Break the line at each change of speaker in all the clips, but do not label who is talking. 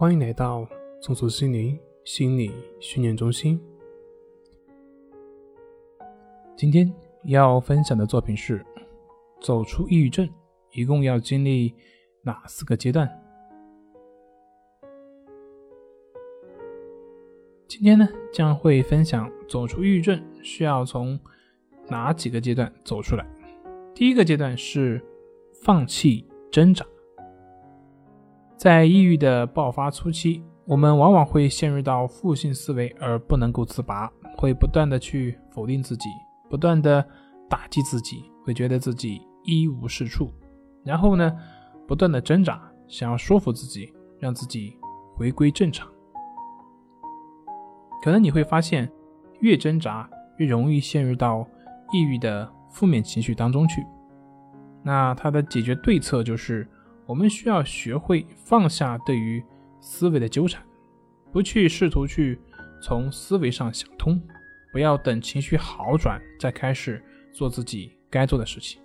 欢迎来到松鼠心灵心理训练中心。今天要分享的作品是：走出抑郁症，一共要经历哪四个阶段？今天呢，将会分享走出抑郁症需要从哪几个阶段走出来。第一个阶段是放弃挣扎。在抑郁的爆发初期，我们往往会陷入到负性思维而不能够自拔，会不断的去否定自己，不断的打击自己，会觉得自己一无是处，然后呢，不断的挣扎，想要说服自己，让自己回归正常。可能你会发现，越挣扎越容易陷入到抑郁的负面情绪当中去。那它的解决对策就是。我们需要学会放下对于思维的纠缠，不去试图去从思维上想通，不要等情绪好转再开始做自己该做的事情。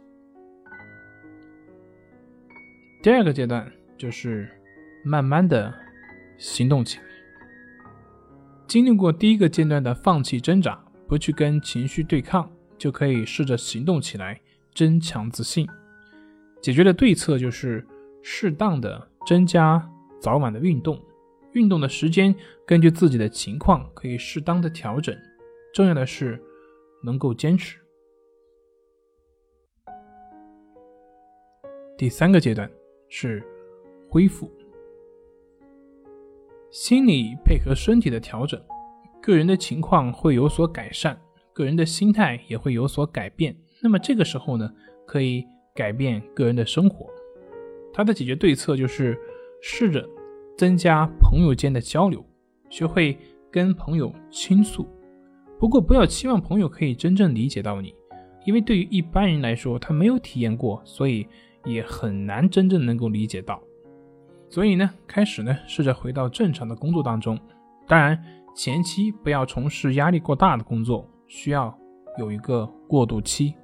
第二个阶段就是慢慢的行动起来。经历过第一个阶段的放弃挣扎，不去跟情绪对抗，就可以试着行动起来，增强自信。解决的对策就是。适当的增加早晚的运动，运动的时间根据自己的情况可以适当的调整。重要的是能够坚持。第三个阶段是恢复，心理配合身体的调整，个人的情况会有所改善，个人的心态也会有所改变。那么这个时候呢，可以改变个人的生活。他的解决对策就是试着增加朋友间的交流，学会跟朋友倾诉。不过，不要期望朋友可以真正理解到你，因为对于一般人来说，他没有体验过，所以也很难真正能够理解到。所以呢，开始呢，试着回到正常的工作当中。当然，前期不要从事压力过大的工作，需要有一个过渡期。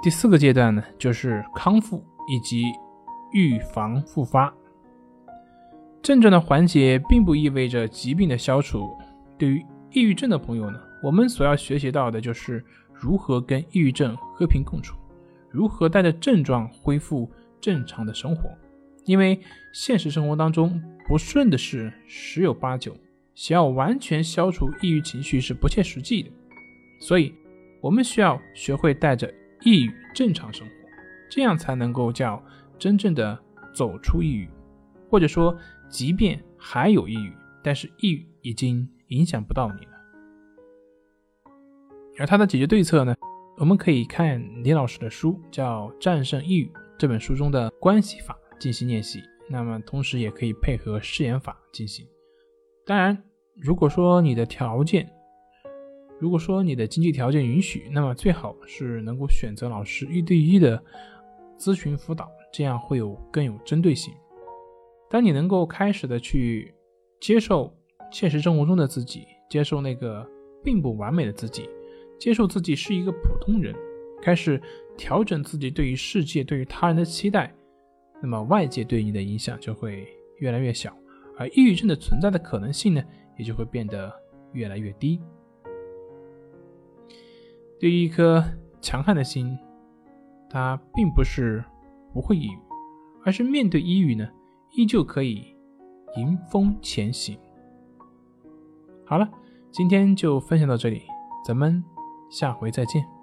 第四个阶段呢，就是康复以及预防复发。症状的缓解并不意味着疾病的消除。对于抑郁症的朋友呢，我们所要学习到的就是如何跟抑郁症和平共处，如何带着症状恢复正常的生活。因为现实生活当中不顺的事十有八九，想要完全消除抑郁情绪是不切实际的。所以，我们需要学会带着。抑郁正常生活，这样才能够叫真正的走出抑郁，或者说，即便还有抑郁，但是抑郁已经影响不到你了。而他的解决对策呢，我们可以看李老师的书，叫《战胜抑郁》这本书中的关系法进行练习。那么同时也可以配合誓言法进行。当然，如果说你的条件，如果说你的经济条件允许，那么最好是能够选择老师一对一的咨询辅导，这样会有更有针对性。当你能够开始的去接受现实生活中的自己，接受那个并不完美的自己，接受自己是一个普通人，开始调整自己对于世界、对于他人的期待，那么外界对你的影响就会越来越小，而抑郁症的存在的可能性呢，也就会变得越来越低。对于一颗强悍的心，他并不是不会抑郁，而是面对抑郁呢，依旧可以迎风前行。好了，今天就分享到这里，咱们下回再见。